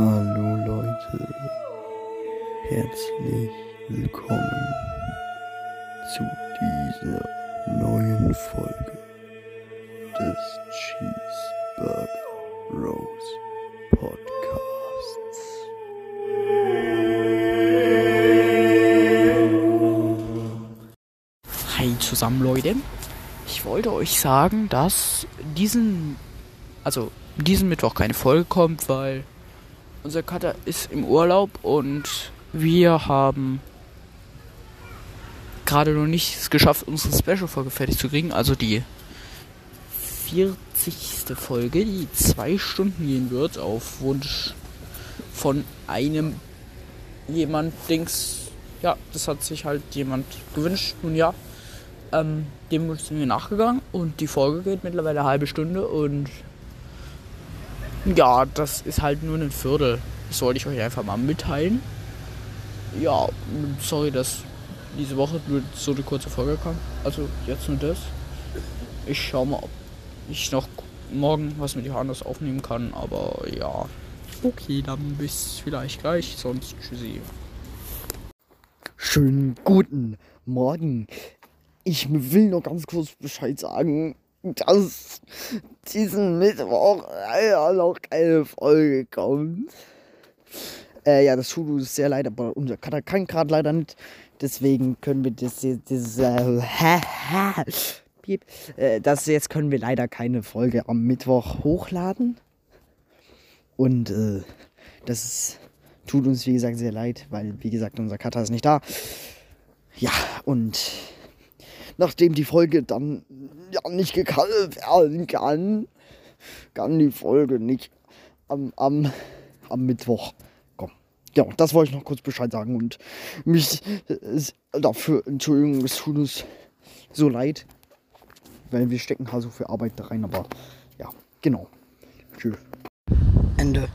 Hallo Leute, herzlich willkommen zu dieser neuen Folge des Cheeseburger Rose Podcasts. Hi zusammen Leute. Ich wollte euch sagen, dass diesen, also diesen Mittwoch keine Folge kommt, weil unser Cutter ist im Urlaub und wir haben gerade noch nicht es geschafft, unsere Special-Folge fertig zu kriegen. Also die 40. Folge, die zwei Stunden gehen wird, auf Wunsch von einem jemand Dings. Ja, das hat sich halt jemand gewünscht. Nun ja, ähm, dem sind wir nachgegangen und die Folge geht mittlerweile eine halbe Stunde und ja, das ist halt nur ein Viertel. Das wollte ich euch einfach mal mitteilen. Ja, sorry, dass diese Woche nur so eine kurze Folge kam. Also jetzt nur das. Ich schau mal, ob ich noch morgen was mit Johannes aufnehmen kann, aber ja. Okay, dann bis vielleicht gleich, sonst tschüssi. Schönen guten Morgen. Ich will nur ganz kurz Bescheid sagen, dass diesen Mittwoch leider noch keine Folge kommt. Äh, ja, das tut uns sehr leid, aber unser Kater kann gerade leider nicht. Deswegen können wir das jetzt. Das, äh, äh, das jetzt können wir leider keine Folge am Mittwoch hochladen. Und äh, das ist, tut uns, wie gesagt, sehr leid, weil, wie gesagt, unser Cutter ist nicht da. Ja, und nachdem die Folge dann ja nicht gekallt werden kann, kann die Folge nicht am, am, am Mittwoch kommen. Ja, das wollte ich noch kurz Bescheid sagen und mich äh, dafür, Entschuldigung, es tut uns so leid, weil wir stecken halt so viel Arbeit da rein, aber ja, genau. Tschüss. Ende.